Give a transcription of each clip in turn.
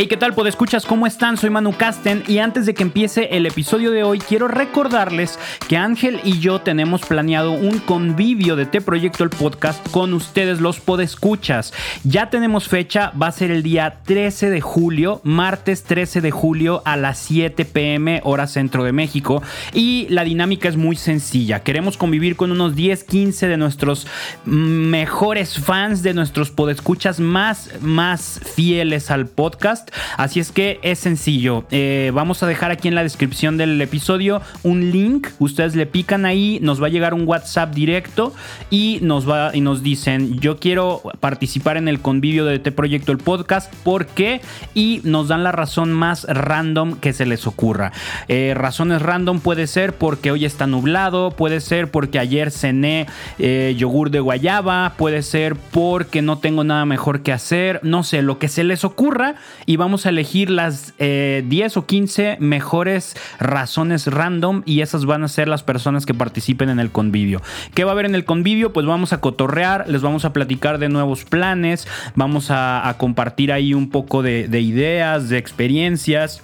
Hey, ¿qué tal, podescuchas? ¿Cómo están? Soy Manu Casten y antes de que empiece el episodio de hoy, quiero recordarles que Ángel y yo tenemos planeado un convivio de Te Proyecto el Podcast con ustedes, los podescuchas. Ya tenemos fecha, va a ser el día 13 de julio, martes 13 de julio a las 7 pm, hora centro de México. Y la dinámica es muy sencilla. Queremos convivir con unos 10, 15 de nuestros mejores fans, de nuestros podescuchas más, más fieles al podcast. Así es que es sencillo. Eh, vamos a dejar aquí en la descripción del episodio un link. Ustedes le pican ahí, nos va a llegar un WhatsApp directo y nos va y nos dicen yo quiero participar en el convivio de este proyecto el podcast. ¿Por qué? Y nos dan la razón más random que se les ocurra. Eh, razones random puede ser porque hoy está nublado, puede ser porque ayer cené eh, yogur de guayaba, puede ser porque no tengo nada mejor que hacer, no sé, lo que se les ocurra y vamos a elegir las 10 eh, o 15 mejores razones random y esas van a ser las personas que participen en el convivio. ¿Qué va a haber en el convivio? Pues vamos a cotorrear, les vamos a platicar de nuevos planes, vamos a, compartir ahí un poco de ideas, de experiencias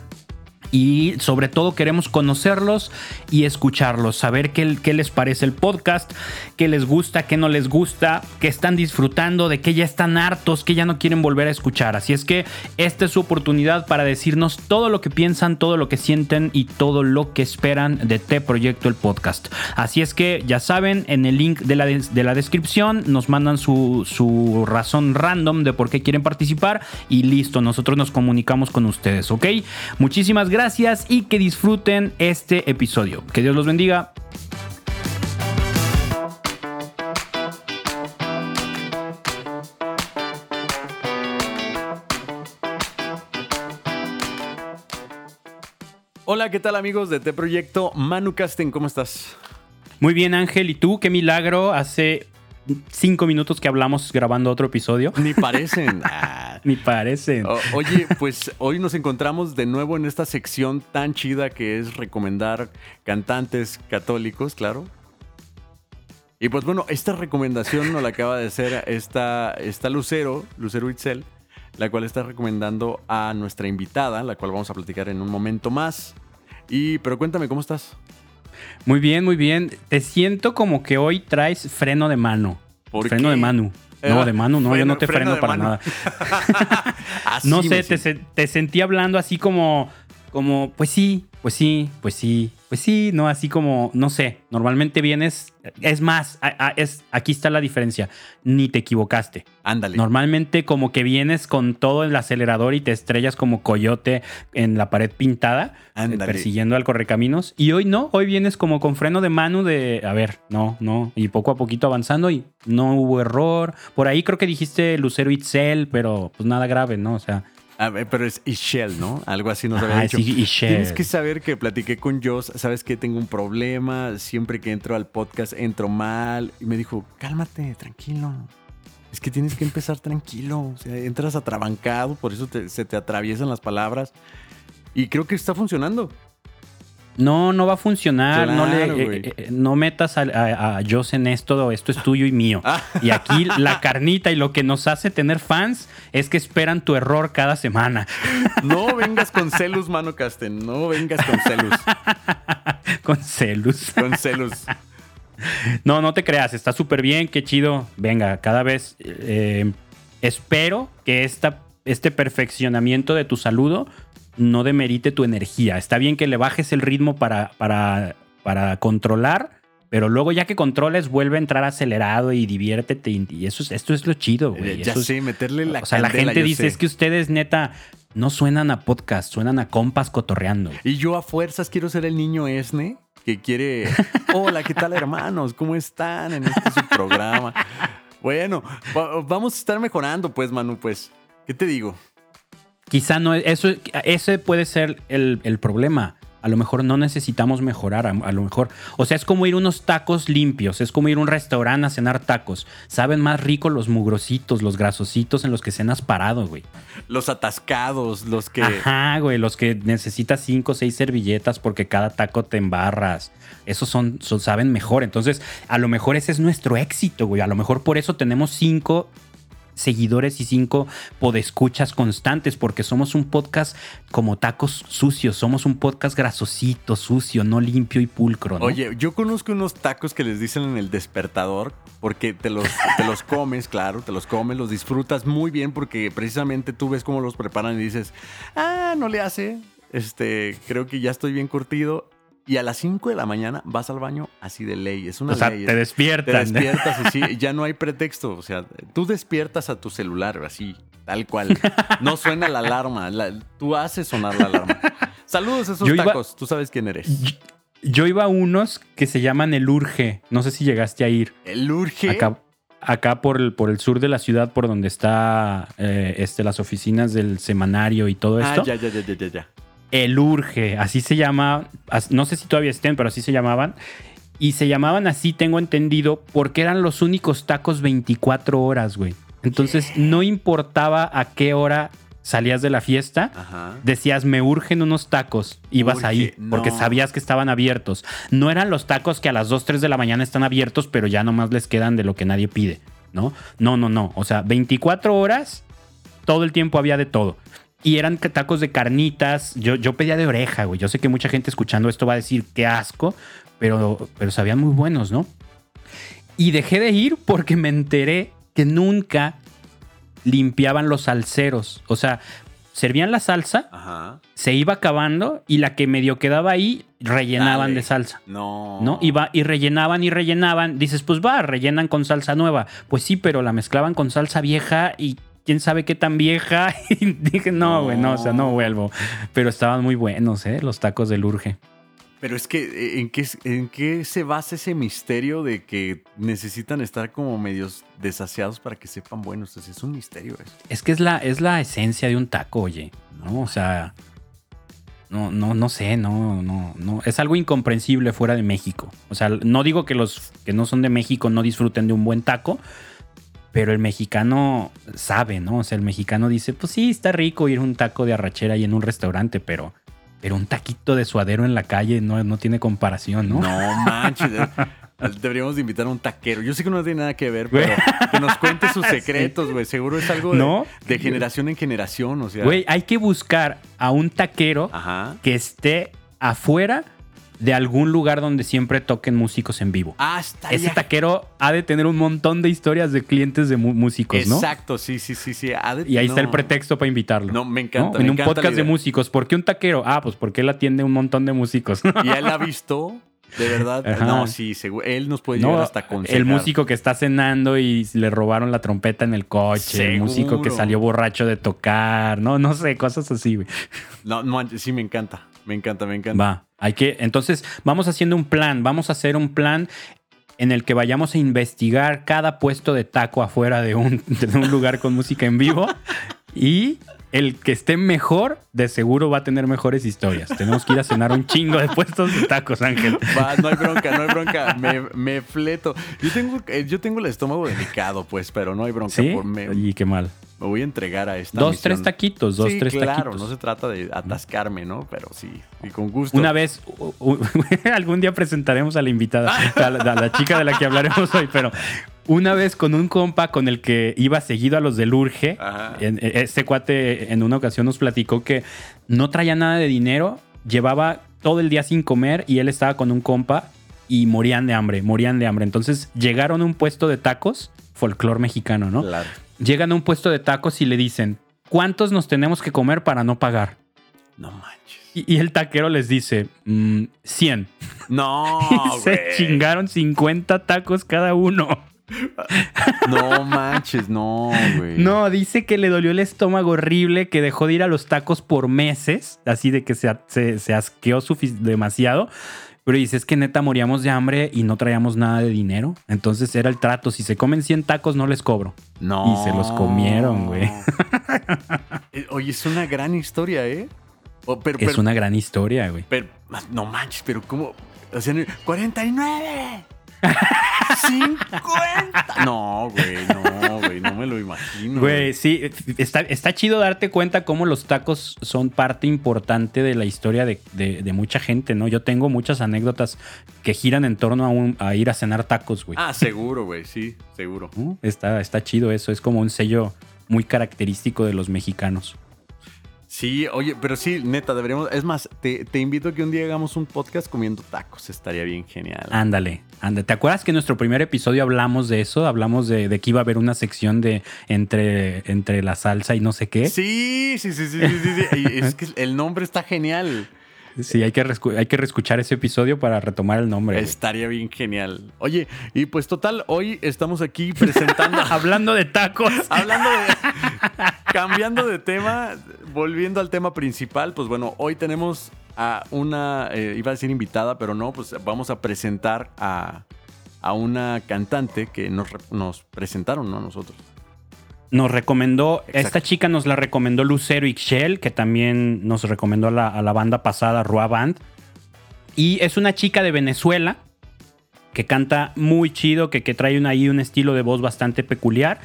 y sobre todo queremos conocerlos y escucharlos, saber qué, qué, les parece el podcast, qué les gusta, qué no les gusta, qué están disfrutando, de qué ya están hartos, que ya no quieren volver a escuchar. Así es que esta es su oportunidad para decirnos todo lo que piensan, todo lo que sienten y todo lo que esperan de T Proyecto el podcast. Así es que ya saben, en el link de la, de la descripción nos mandan su, su razón random de por qué quieren participar y listo, nosotros nos comunicamos con ustedes, ¿ok? Muchísimas gracias gracias y que disfruten este episodio. Que Dios los bendiga. Hola, ¿qué tal amigos de T Proyecto? Manu Casten, ¿cómo estás? Muy bien, Ángel. ¿Y tú? Qué milagro. Hace cinco minutos que hablamos grabando otro episodio. Ni parecen. Ni parecen. oye, pues hoy nos encontramos de nuevo en esta sección tan chida que es recomendar cantantes católicos, claro. Y pues bueno, esta recomendación nos la acaba de hacer esta, esta Lucero, Lucero Itzel, la cual está recomendando a nuestra invitada, la cual vamos a platicar en un momento más. Y, pero cuéntame, ¿cómo estás? Muy bien, muy bien. Te siento como que hoy traes freno de mano. freno de mano. No, de mano, no, yo no te freno, para nada. no sé, te, te, sentí hablando así como, como, pues sí, pues sí, pues sí, pues sí, no, así como, no sé, normalmente vienes, es más, es, aquí está la diferencia, ni te equivocaste. Ándale. Normalmente como que vienes con todo el acelerador y te estrellas como coyote en la pared pintada, Ándale. persiguiendo al correcaminos, y hoy no, hoy vienes como con freno de mano de, a ver, no, no, y poco a poquito avanzando y no hubo error. Por ahí creo que dijiste Lucero Itzel, pero pues nada grave, ¿no? O sea, pero es Ishel, ¿no? Algo así nos había dicho. Tienes que saber que platiqué con Joss, sabes que tengo un problema, siempre que entro al podcast entro mal. Y me dijo, cálmate, tranquilo. Es que tienes que empezar tranquilo. O sea, entras atrabancado, por eso se te atraviesan las palabras. Y creo que está funcionando. No, no va a funcionar. no, le, eh, eh, no metas a, a, Joss en esto. Esto es tuyo y mío. Ah. Y aquí la carnita y lo que nos hace tener fans es que esperan tu error cada semana. No vengas con celus, mano Casten. No vengas con celus. con celus. Con celus. No, no te creas. Está súper bien. Qué chido. Venga, cada vez eh, espero que esta, este perfeccionamiento de tu saludo no demerite tu energía. Está bien que le bajes el ritmo para, para, para controlar, pero luego ya que controles, vuelve a entrar acelerado y diviértete. Y eso, esto es lo chido, güey. Ya sé, meterle la O sea, la gente dice, es que ustedes neta no suenan a podcast, suenan a compas cotorreando. Y yo a fuerzas quiero ser el niño Esne que quiere, hola, ¿qué tal hermanos? ¿Cómo están en este programa? Bueno, vamos a estar mejorando, pues, Manu, pues. ¿Qué te digo? Quizá no, eso, ese puede ser el, problema. A lo mejor no necesitamos mejorar, a, lo mejor. O sea, es como ir unos tacos limpios, es como ir a un restaurante a cenar tacos. Saben más rico los mugrositos, los grasositos en los que cenas parado, güey. Los atascados, los que. Ajá, güey, los que necesitas cinco o seis servilletas porque cada taco te embarras. Esos son, son, saben mejor. Entonces, a lo mejor ese es nuestro éxito, güey. A lo mejor por eso tenemos cinco seguidores y cinco podescuchas constantes, porque somos un podcast como tacos sucios, somos un podcast grasosito, sucio, no limpio y pulcro. Oye, yo conozco unos tacos que les dicen en el despertador, porque te los, te los comes, claro, te los comes, los disfrutas muy bien, porque precisamente tú ves cómo los preparan y dices, ah, no le hace, este, creo que ya estoy bien curtido y a las 5 de la mañana vas al baño así de ley. Es una o sea, ley. Te despiertas. Te despiertas así, ya no hay pretexto. O sea, tú despiertas a tu celular así, tal cual. No suena la alarma. tú haces sonar la alarma. Saludos a esos tacos. tú sabes quién eres. Yo, iba a unos que se llaman El Urge. No sé si llegaste a ir. ¿El Urge? Acá, acá por, el, por el sur de la ciudad, por donde está eh, este, las oficinas del semanario y todo ah, esto. Ah, ya, ya, ya, ya, ya. El Urge, así se llama, no sé si todavía estén, pero así se llamaban. Y se llamaban así, tengo entendido, porque eran los únicos tacos 24 horas, güey. Entonces no importaba a qué hora salías de la fiesta, decías, me urgen unos tacos, ibas ahí, porque sabías que estaban abiertos. No eran los tacos que a las 2, 3 de la mañana están abiertos, pero ya nomás les quedan de lo que nadie pide, ¿no? No, no, no. O sea, 24 horas, todo el tiempo había de todo. Y eran tacos de carnitas. Yo, yo pedía de oreja, güey. Yo sé que mucha gente escuchando esto va a decir qué asco, pero, pero sabían muy buenos, ¿no? Y dejé de ir porque me enteré que nunca limpiaban los salseros. O sea, servían la salsa, se iba acabando y la que medio quedaba ahí rellenaban de salsa. No. ¿No? Iba y rellenaban y rellenaban. Dices, pues va, rellenan con salsa nueva. Pues sí, pero la mezclaban con salsa vieja y quién sabe qué tan vieja. Y dije, no, güey, no. o sea, no vuelvo. Pero estaban muy buenos, ¿eh? Los tacos del Urge. Pero es que, eh, ¿en qué, ¿en qué se basa ese misterio de que necesitan estar como medios desasiados para que sepan buenos? Es un misterio eso. Es que es la, es la esencia de un taco, oye, ¿no? O sea, no, no, no sé, no, no, no. Es algo incomprensible fuera de México. O sea, no digo que los que no son de México no disfruten de un buen taco, pero el mexicano sabe, ¿no? O sea, el mexicano dice, pues sí, está rico ir a un taco de arrachera y en un restaurante, pero, pero un taquito de suadero en la calle no, no tiene comparación, ¿no? No manches. Deberíamos de invitar a un taquero. Yo sé que no tiene nada que ver, pero que nos cuente sus secretos, güey. Seguro es algo de, generación en generación, o sea. Güey, hay que buscar a un taquero que esté afuera de algún lugar donde siempre toquen músicos en vivo. Ah, está Ese taquero ha de tener un montón de historias de clientes de músicos, ¿no? Exacto, sí, sí, sí, sí. y ahí está el pretexto para invitarlo. No, me encanta. En un podcast de músicos. ¿Por qué un taquero? Ah, pues porque él atiende un montón de músicos. Y él ha visto de verdad, no, sí, él nos puede llevar hasta con El músico que está cenando y le robaron la trompeta en el coche, el músico que salió borracho de tocar, no, no sé, cosas así. No, no, sí me encanta, me encanta, me encanta. Va. Hay que, entonces, vamos haciendo un plan, vamos a hacer un plan en el que vayamos a investigar cada puesto de taco afuera de un, de un lugar con música en vivo y el que esté mejor, de seguro va a tener mejores historias. Tenemos que ir a cenar un chingo de puestos de tacos, Ángel. no hay bronca, no hay bronca. Me, fleto. Yo tengo, eh, yo tengo el estómago delicado, pues, pero no hay bronca. ¿Sí? Por Y qué mal. Me voy a entregar a esta. Dos, tres taquitos, dos, tres claro, taquitos. no se trata de atascarme, ¿no? Pero sí, y con gusto. Una vez, algún día presentaremos a la invitada, a la chica de la que hablaremos hoy, pero una vez con un compa con el que iba seguido a los del Urge, este cuate en una ocasión nos platicó que no traía nada de dinero, llevaba todo el día sin comer y él estaba con un compa y morían de hambre, morían de hambre. Entonces llegaron a un puesto de tacos, folclor mexicano, ¿no? Claro. Llegan a un puesto de tacos y le dicen, ¿cuántos nos tenemos que comer para no pagar? No manches. Y, el taquero les dice, 100. Mm, no. y se chingaron 50 tacos cada uno. No manches, no, güey. No, dice que le dolió el estómago horrible, que dejó de ir a los tacos por meses, así de que se, se, asqueó demasiado. Pero dice, es que neta moríamos de hambre y no traíamos nada de dinero. Entonces era el trato, si se comen 100 tacos no les cobro. No. Y se los comieron, güey. Eh, oye, es una gran historia, ¿eh? es una gran historia, güey. Pero, no manches, pero ¿cómo? O sea, 49. ¡50! No, güey, no, güey, no me lo imagino. Güey, sí, está, está chido darte cuenta cómo los tacos son parte importante de la historia de, de- de mucha gente, ¿no? Yo tengo muchas anécdotas que giran en torno a, un- a ir a cenar tacos, güey. Ah, seguro, güey, sí, seguro. Está, está chido eso, es como un sello muy característico de los mexicanos. Sí, oye, pero sí, neta, deberíamos. Es más, te, te invito a que un día hagamos un podcast comiendo tacos. Estaría bien genial. Ándale, ándale. ¿Te acuerdas que en nuestro primer episodio hablamos de eso? Hablamos de, de que iba a haber una sección de entre, entre la salsa y no sé qué. Sí, sí, sí, sí, sí, sí, sí. Y es que el nombre está genial. Sí, hay que, hay que reescuchar ese episodio para retomar el nombre. güey. Estaría bien genial. Oye, y pues total, hoy estamos aquí presentando. Hablando de tacos. Hablando de. cambiando de tema, volviendo al tema principal, pues bueno, hoy tenemos a una. eh, iba a decir invitada, pero no, pues vamos a presentar a, a una cantante que nos, nos presentaron, ¿no? Nosotros. Nos recomendó, Exacto. esta chica nos la recomendó Lucero Ixchel, que también nos recomendó a la, a la banda pasada, Rua Band. Y es una chica de Venezuela que canta muy chido, que, que trae un, ahí un estilo de voz bastante peculiar.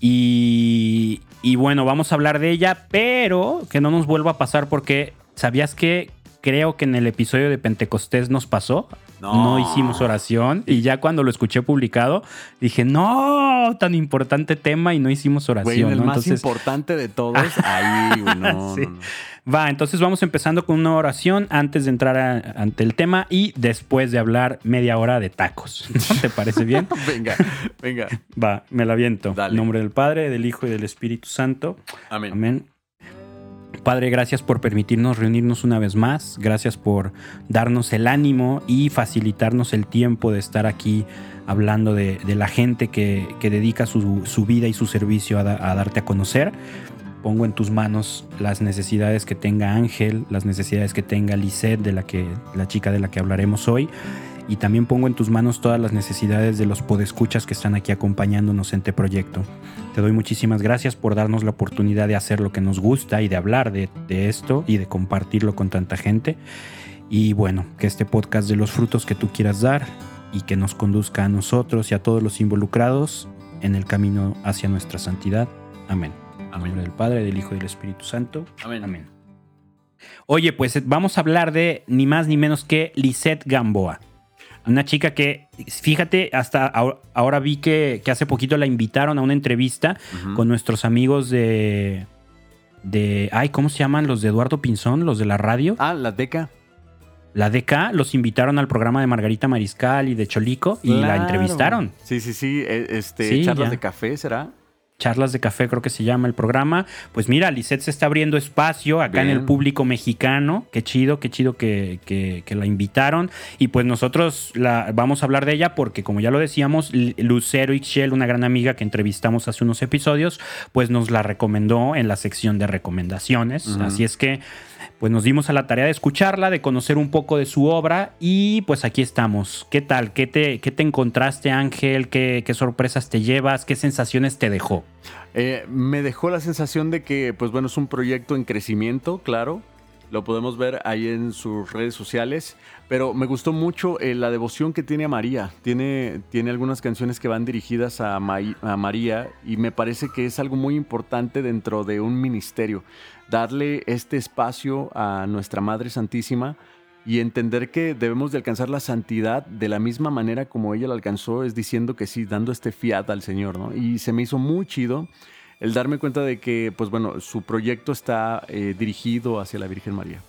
Y, y bueno, vamos a hablar de ella, pero que no nos vuelva a pasar porque, ¿sabías que creo que en el episodio de Pentecostés nos pasó? No. no hicimos oración y ya cuando lo escuché publicado dije, no, tan importante tema y no hicimos oración. Güey, el ¿no? más Entonces, importante de todos, ahí, güey, no, Sí. va, entonces vamos empezando con una oración antes de entrar a- ante el tema y después de hablar media hora de tacos. ¿No ¿Te parece bien? Venga, venga. Va, me la viento. Dale. En nombre del Padre, del Hijo y del Espíritu Santo. Amén. Amén. Padre, gracias por permitirnos reunirnos una vez más. Gracias por darnos el ánimo y facilitarnos el tiempo de estar aquí hablando de, la gente que, dedica su, vida y su servicio a, da- a darte a conocer. Pongo en tus manos las necesidades que tenga Ángel, las necesidades que tenga Lisette, de la chica de la que hablaremos hoy. Y también pongo en tus manos todas las necesidades de los podescuchas que están aquí acompañándonos en este proyecto. Te doy muchísimas gracias por darnos la oportunidad de hacer lo que nos gusta y de hablar de, de esto y de compartirlo con tanta gente. Y bueno, que este podcast de los frutos que tú quieras dar y que nos conduzca a nosotros y a todos los involucrados en el camino hacia nuestra santidad. Amén. En Amén. nombre del Padre, del Hijo y del Espíritu Santo. Amén. Amén. Oye, pues eh, vamos a hablar de ni más ni menos que Lisette Gamboa. Una chica que, fíjate, hasta ahora, ahora vi que, que hace poquito la invitaron a una entrevista con nuestros amigos de. de. Ay, ¿cómo se llaman? Los de Eduardo Pinzón, los de la radio. Ah, la DECA. La DK los invitaron al programa de Margarita Mariscal y de Cholico y la entrevistaron. Sí, sí, sí. eh, Este, Sí, charlas ya. de café, ¿será? Charlas de Café, creo que se llama el programa. Pues mira, Lisette se está abriendo espacio acá en el público mexicano. Qué chido, qué chido que, que- que la invitaron. Y pues nosotros la, vamos a hablar de ella porque, como ya lo decíamos, Lucero Ixchel, una gran amiga que entrevistamos hace unos episodios, pues nos la recomendó en la sección de recomendaciones. Así es que pues nos dimos a la tarea de escucharla, de conocer un poco de su obra y pues aquí estamos. ¿Qué tal? ¿Qué te, qué te encontraste, Ángel? ¿Qué, ¿Qué sorpresas te llevas? ¿Qué sensaciones te dejó? Eh, me dejó la sensación de que, pues bueno, es un proyecto en crecimiento, claro. Lo podemos ver ahí en sus redes sociales. Pero me gustó mucho eh, la devoción que tiene a María. Tiene, tiene algunas canciones que van dirigidas a, María y me parece que es algo muy importante dentro de un ministerio. Darle este espacio a nuestra Madre Santísima y entender que debemos de alcanzar la santidad de la misma manera como ella la alcanzó, es diciendo que sí, dando este fiat al Señor, ¿no? Y se me hizo muy chido el darme cuenta de que, pues bueno, su proyecto está eh, dirigido hacia la Virgen María.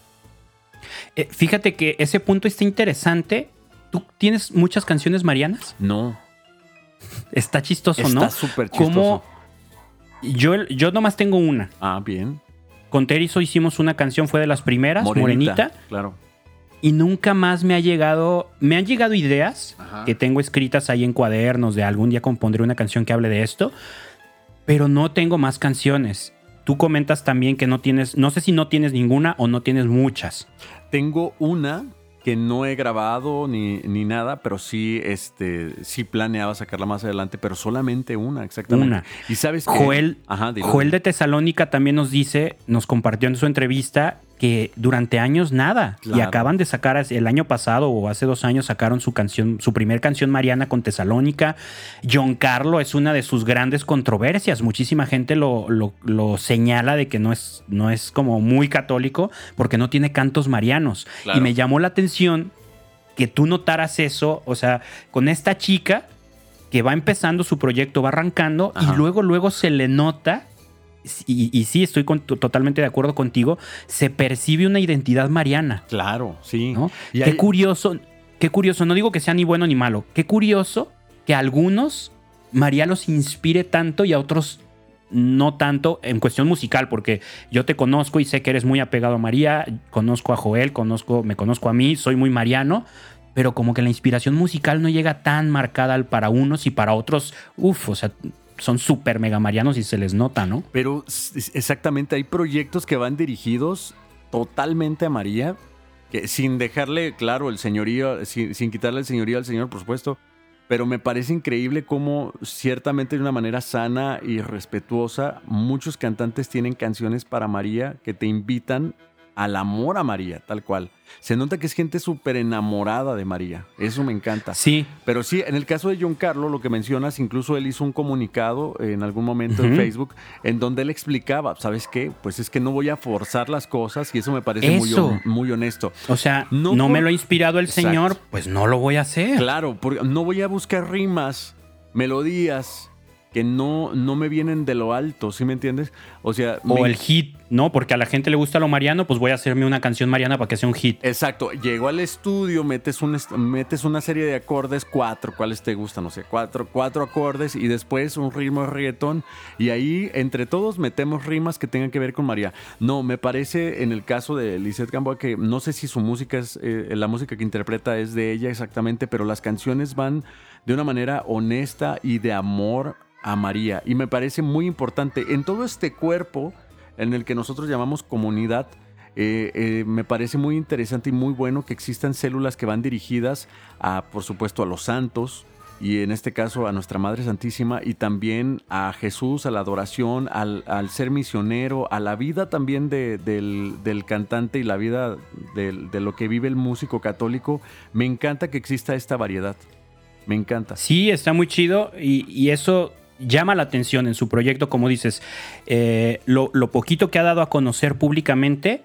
Eh, fíjate que ese punto está interesante. ¿Tú tienes muchas canciones marianas? No, Está chistoso, está ¿no? súper chistoso. Como yo, yo nomás tengo una. Ah, bien. Con Terizo hicimos una canción, fue de las primeras, Morenita. Claro. y nunca más me ha llegado, me han llegado ideas Ajá. que tengo escritas ahí en cuadernos de algún día compondré una canción que hable de esto, pero no tengo más canciones. Tú comentas también que no tienes, no sé si no tienes ninguna o no tienes muchas. Tengo una que no he grabado ni, ni nada, pero sí, este, sí planeaba sacarla más adelante, pero solamente una, exactamente. Una. Y sabes que... Joel, Ajá. Joel de Tesalónica también nos dice, nos compartió en su entrevista que durante años nada. Y acaban de sacar el año pasado o hace dos años sacaron su canción, su primer canción Mariana con Tesalónica. John Carlo es una de sus grandes controversias. Muchísima gente lo, lo- lo señala de que no es, no es como muy católico porque no tiene cantos marianos. Claro. Y me llamó la atención que tú notaras eso, o sea, con esta chica que va empezando su proyecto, va arrancando Ajá. y luego, luego se le nota, y, y sí, estoy con- totalmente de acuerdo contigo, se percibe una identidad mariana, Claro, sí. ¿no? Y qué hay- curioso, qué curioso, no digo que sea ni bueno ni malo, qué curioso que a algunos María los inspire tanto y a otros no tanto en cuestión musical, porque yo te conozco y sé que eres muy apegado a María, conozco a Joel, conozco, me conozco a mí, soy muy mariano, pero como que la inspiración musical no llega tan marcada al- para unos y para otros, uff, o sea, son súper mega marianos y se les nota, ¿no? Pero exactamente, hay proyectos que van dirigidos totalmente a María, sin dejarle, claro, el señorío, sin, sin quitarle el señorío al Señor, por supuesto, pero me parece increíble cómo ciertamente de una manera sana y respetuosa, muchos cantantes tienen canciones para María que te invitan al amor a María, tal cual. Se nota que es gente súper enamorada de María, eso me encanta. Sí, Pero sí, en el caso de John Carlo, lo que mencionas, incluso él hizo un comunicado en algún momento en. Facebook en donde él explicaba, ¿sabes qué? Pues es que no voy a forzar las cosas y eso me parece muy, Eso. muy honesto. o sea, No no, por- me lo ha inspirado el Exacto. Señor, pues no lo voy a hacer. Claro, porque no voy a buscar rimas, melodías que no, no me vienen de lo alto, ¿sí me entiendes? O sea, O me- el hit, ¿no? Porque a la gente le gusta lo mariano, pues voy a hacerme una canción mariana para que sea un hit. Exacto, llego al estudio, metes, un metes una serie de acordes, cuatro, ¿cuáles te gustan? No sé, cuatro, cuatro acordes y después un ritmo de reggaetón y ahí entre todos metemos rimas que tengan que ver con María. No, me parece en el caso de Lizeth Gamboa que no sé si su música es, eh, la música que interpreta es de ella exactamente, pero las canciones van de una manera honesta y de amor a María y me parece muy importante en todo este cuerpo en el que nosotros llamamos comunidad. eh, eh, me parece muy interesante y muy bueno que existan células que van dirigidas a, por supuesto, a los santos y en este caso a nuestra Madre Santísima y también a Jesús, a la adoración, al, ser misionero, a la vida también de- del, cantante y la vida de lo que vive el músico católico. Me encanta que exista esta variedad. Me encanta. Sí, está muy chido y eso llama la atención en su proyecto, como dices. Eh, lo, lo poquito que ha dado a conocer públicamente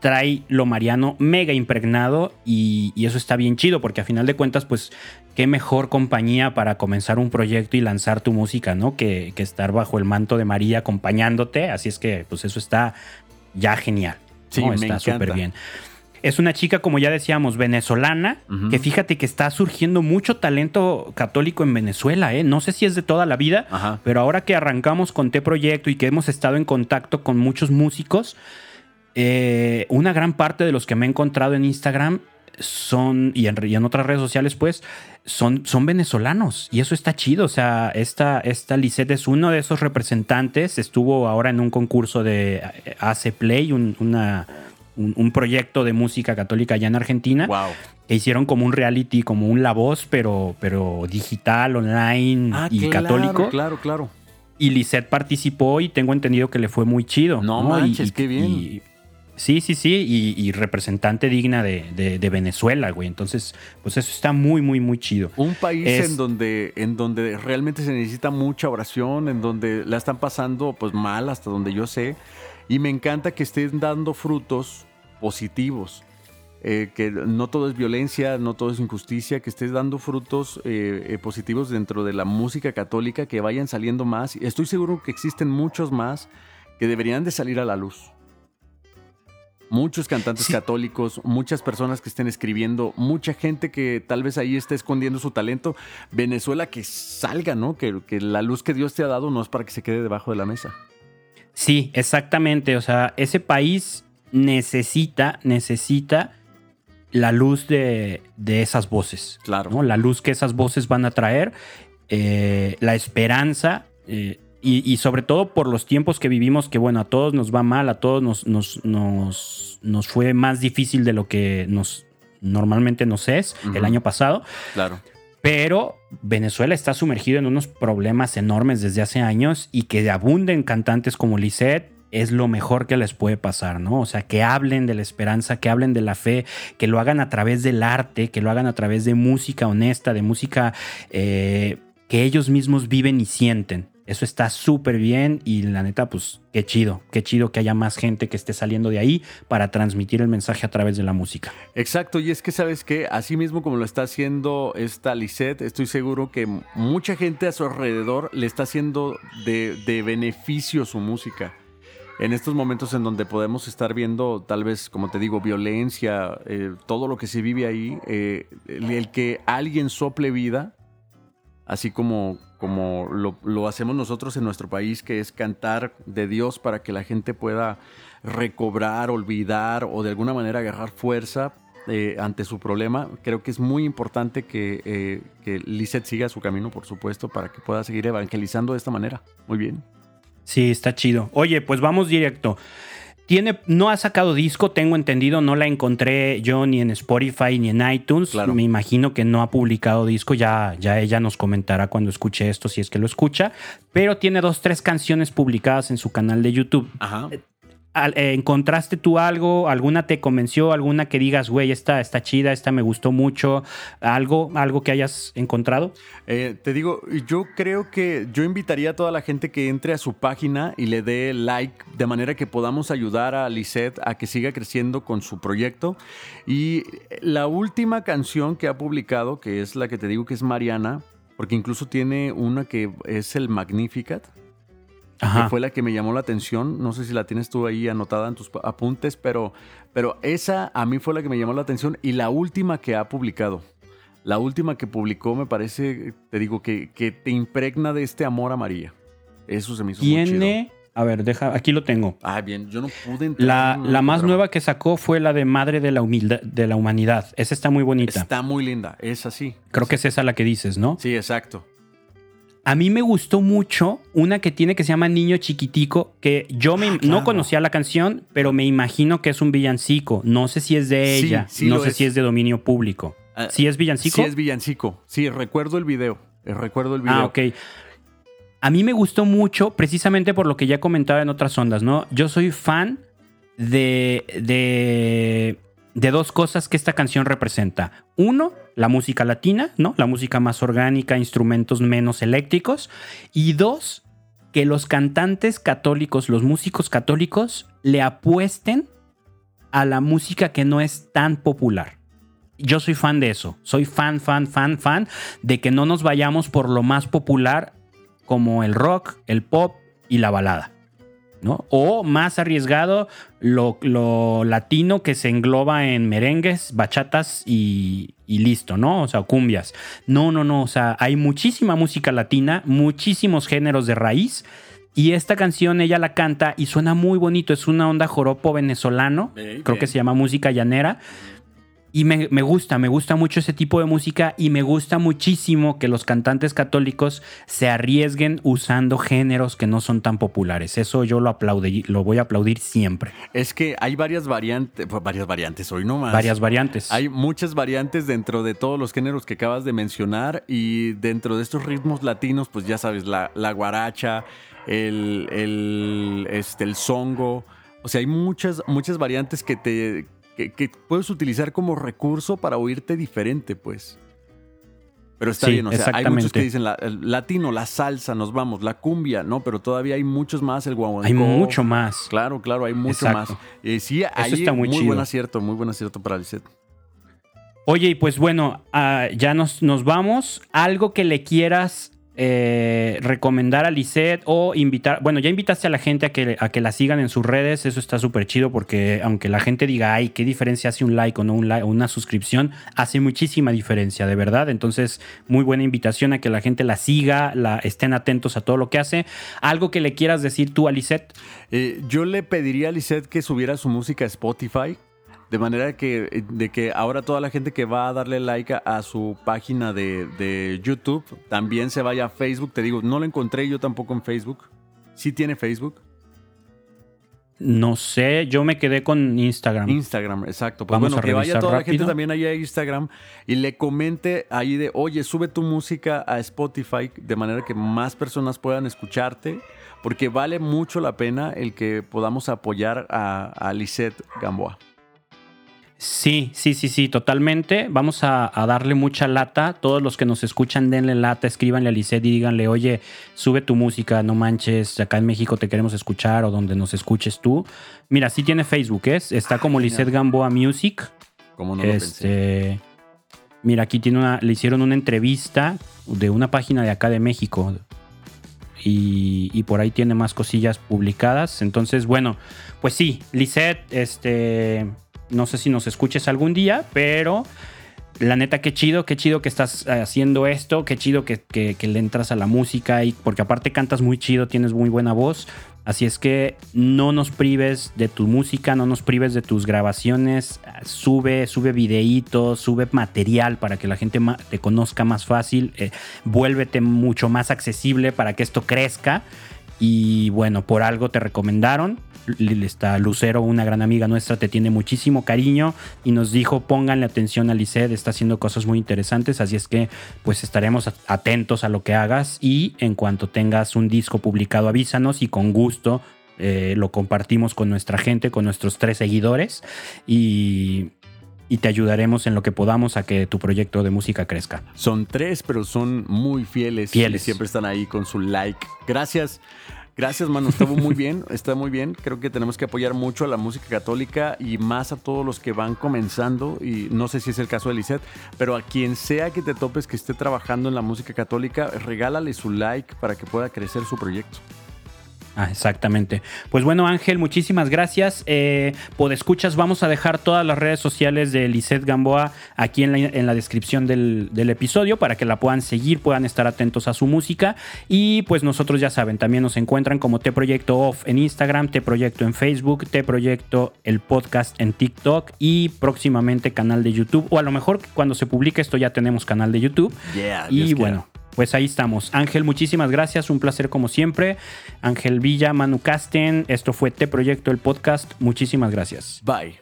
trae lo mariano mega impregnado y, y eso está bien chido porque a final de cuentas, pues, qué mejor compañía para comenzar un proyecto y lanzar tu música, ¿no? Que, que estar bajo el manto de María acompañándote. Así es que, pues, eso está ya genial. Sí, ¿no? me Está súper bien. Es una chica, como ya decíamos, venezolana, que fíjate que está surgiendo mucho talento católico en Venezuela, ¿eh? No sé si es de toda la vida, Ajá. pero ahora que arrancamos con T Proyecto y que hemos estado en contacto con muchos músicos, eh, una gran parte de los que me he encontrado en Instagram son, y en, y en otras redes sociales, pues, son, son venezolanos. Y eso está chido. O sea, esta, esta Lisette es uno de esos representantes. Estuvo ahora en un concurso de AC Play, un, una- un- un proyecto de música católica allá en Argentina Wow. que hicieron como un reality, como un La Voz, pero, pero digital, online Ah, y claro, católico. Claro, claro. Y Lisette participó y tengo entendido que le fue muy chido. No Y- manches, y- qué bien. y- sí, sí, sí, y, y representante digna de, de- de Venezuela, güey. Entonces, pues eso está muy, muy, muy chido. Un país Es- en donde en donde realmente se necesita mucha oración, en donde la están pasando pues mal hasta donde yo sé y me encanta que estén dando frutos positivos. eh, que no todo es violencia, no todo es injusticia, que estés dando frutos eh, eh, positivos dentro de la música católica, que vayan saliendo más. Estoy seguro que existen muchos más que deberían de salir a la luz. Muchos cantantes Sí. católicos, muchas personas que estén escribiendo, mucha gente que tal vez ahí esté escondiendo su talento. Venezuela que salga, ¿no? Que, que la luz que Dios te ha dado no es para que se quede debajo de la mesa. Sí, exactamente. O sea, ese país necesita, necesita la luz de, de esas voces. Claro. ¿no? La luz que esas voces van a traer, eh, la esperanza. eh, y, y sobre todo por los tiempos que vivimos, que bueno, a todos nos va mal, a todos nos, nos, nos, nos fue más difícil de lo que nos normalmente nos es el año pasado. Claro. Pero Venezuela está sumergido en unos problemas enormes desde hace años y que abunden cantantes como Lisette es lo mejor que les puede pasar, ¿no? O sea, que hablen de la esperanza, que hablen de la fe, que lo hagan a través del arte, que lo hagan a través de música honesta, de música eh, que ellos mismos viven y sienten. Eso está súper bien y la neta, pues qué chido, qué chido que haya más gente que esté saliendo de ahí para transmitir el mensaje a través de la música. Exacto, y es que sabes que así mismo como lo está haciendo esta Lisette, estoy seguro que mucha gente a su alrededor le está haciendo de, beneficio su música en estos momentos en donde podemos estar viendo tal vez, como te digo, violencia, eh, todo lo que se vive ahí, eh, el, que alguien sople vida, así como, como lo, hacemos nosotros en nuestro país, que es cantar de Dios para que la gente pueda recobrar, olvidar o de alguna manera agarrar fuerza eh, ante su problema. Creo que es muy importante que, que Lisette siga su camino, por supuesto, para que pueda seguir evangelizando de esta manera. Muy bien. Sí, está chido. Oye, pues vamos directo. Tiene, no ha sacado disco, tengo entendido, no la encontré yo ni en Spotify ni en iTunes. Me imagino que no ha publicado disco, ya, ya ella nos comentará cuando escuche esto, si es que lo escucha. Pero tiene dos, tres canciones publicadas en su canal de YouTube. Ajá. Eh, ¿Encontraste tú algo? ¿Alguna te convenció? ¿Alguna que digas, güey, esta está chida, esta me gustó mucho? ¿Algo, algo que hayas encontrado? Eh, te digo, yo creo que yo invitaría a toda la gente que entre a su página y le dé like de manera que podamos ayudar a Lisette a que siga creciendo con su proyecto. Y la última canción que ha publicado, que es la que te digo que es Mariana, porque incluso tiene una que es el Magnificat que fue la que me llamó la atención. No sé si la tienes tú ahí anotada en tus apuntes, pero, pero esa a mí fue la que me llamó la atención y la última que ha publicado. La última que publicó me parece, te digo, que, que te impregna de este amor a María. Eso se me hizo Tiene, muy chido. A ver, deja, aquí lo tengo. Ah, bien, yo no pude entrar. La, la más nueva que sacó fue la de Madre de la, humildad, de la Humanidad. Esa está muy bonita. Está muy linda, es así. Creo que es esa la que dices, ¿no? Sí, exacto. A mí me gustó mucho una que tiene que se llama Niño Chiquitico, que yo me, ah, no conocía la canción, pero me imagino que es un villancico. No sé si es de ella, no sé si es de dominio público. Ah, ¿Sí es villancico? Sí es villancico. Sí, recuerdo el video. Eh, recuerdo el video. Ah, ok. A mí me gustó mucho precisamente por lo que ya comentaba en otras ondas, ¿no? Yo soy fan de, de de dos cosas que esta canción representa. Uno, la música latina, ¿no? La música más orgánica, instrumentos menos eléctricos. Y dos, que los cantantes católicos, los músicos católicos, le apuesten a la música que no es tan popular. Yo soy fan de eso. Soy fan, fan, fan, fan de que no nos vayamos por lo más popular como el rock, el pop y la balada. O más arriesgado, lo, latino que se engloba en merengues, bachatas y, y, listo, ¿no? O sea, cumbias. No, no, no, o sea, hay muchísima música latina, muchísimos géneros de raíz. Y esta canción ella la canta y suena muy bonito, es una onda joropo venezolano, creo que se llama música llanera. Y me, gusta, me gusta mucho ese tipo de música y me gusta muchísimo que los cantantes católicos se arriesguen usando géneros que no son tan populares. Eso yo lo aplaudí, lo voy a aplaudir siempre. Es que hay varias variantes, pues, varias variantes, hoy no más. Varias variantes. Hay muchas variantes dentro de todos los géneros que acabas de mencionar y dentro de estos ritmos latinos, pues ya sabes, la, la guaracha, el, el, este, el songo. O sea, hay muchas, muchas variantes que te que, puedes utilizar como recurso para oírte diferente, pues. Pero está bien, o sea, hay muchos que dicen la, el latino, la salsa, nos vamos, la cumbia, ¿no? Pero todavía hay muchos más, el guaguancó. Hay mucho más. Claro, claro, hay mucho más. Eh, sí, ahí está muy, muy buen acierto, muy buen acierto para Lisette. Oye, y pues bueno, ah, ya nos, nos vamos. Algo que le quieras eh, recomendar a Lisette o invitar, bueno, ya invitaste a la gente a que, a que la sigan en sus redes, eso está súper chido porque aunque la gente diga, ay, ¿qué diferencia hace un like o no un like, o una suscripción? Hace muchísima diferencia, de verdad. Entonces, muy buena invitación a que la gente la siga, la, estén atentos a todo lo que hace. ¿Algo que le quieras decir tú a Lisette? Eh, yo le pediría a Lisette que subiera su música a Spotify de manera que, de que ahora toda la gente que va a darle like a, su página de, YouTube también se vaya a Facebook. Te digo, no lo encontré yo tampoco en Facebook. ¿Sí tiene Facebook? No sé, yo me quedé con Instagram. Instagram, exacto. Pues Vamos bueno, a que vaya toda la gente también ahí a Instagram y le comente ahí de, oye, sube tu música a Spotify de manera que más personas puedan escucharte, porque vale mucho la pena el que podamos apoyar a, a Lisette Gamboa. Sí, sí, sí, sí, totalmente. Vamos a, a darle mucha lata. Todos los que nos escuchan, denle lata, escríbanle a Lisette y díganle, oye, sube tu música, no manches, acá en México te queremos escuchar o donde nos escuches tú. Mira, sí tiene Facebook, ¿es? Está como genial. Lisette Gamboa Music. Como no lo pensé. este, mira, aquí tiene una, le hicieron una entrevista de una página de acá de México. Y, y por ahí tiene más cosillas publicadas. Entonces, bueno, pues sí, Lisette, este, no sé si nos escuches algún día, pero la neta, qué chido, qué chido que estás haciendo esto, qué chido que, que- que le entras a la música, y porque aparte cantas muy chido, tienes muy buena voz. Así es que no nos prives de tu música, no nos prives de tus grabaciones. Sube, sube videitos, sube material para que la gente te conozca más fácil. eh, vuélvete mucho más accesible para que esto crezca. Y bueno, por algo te recomendaron. Está Lucero, una gran amiga nuestra, te tiene muchísimo cariño y nos dijo pónganle atención a Lisset, está haciendo cosas muy interesantes, así es que pues estaremos at- atentos a lo que hagas y en cuanto tengas un disco publicado avísanos y con gusto eh, lo compartimos con nuestra gente, con nuestros tres seguidores y, y te ayudaremos en lo que podamos a que tu proyecto de música crezca. Son tres, pero son muy fieles. Fieles. Y siempre están ahí con su like. Gracias. Gracias, mano. Estuvo muy bien. Está muy bien. Creo que tenemos que apoyar mucho a la música católica y más a todos los que van comenzando. Y no sé si es el caso de Lisette, pero a quien sea que te topes que esté trabajando en la música católica, regálale su like para que pueda crecer su proyecto. Ah, exactamente. Pues bueno, Ángel, muchísimas gracias. Eh, escuchas, vamos a dejar todas las redes sociales de Lisette Gamboa aquí en la, en la descripción del, del episodio para que la puedan seguir, puedan estar atentos a su música. Y pues nosotros ya saben, también nos encuentran como T Proyecto Off en Instagram, T Proyecto en Facebook, T Proyecto el podcast en TikTok y próximamente canal de YouTube. O a lo mejor cuando se publique esto ya tenemos canal de YouTube. Yeah, Y quiera pues ahí estamos. Ángel, muchísimas gracias, un placer como siempre. Ángel Villa, Manu Casten, esto fue Te Proyecto el podcast. Muchísimas gracias. Bye.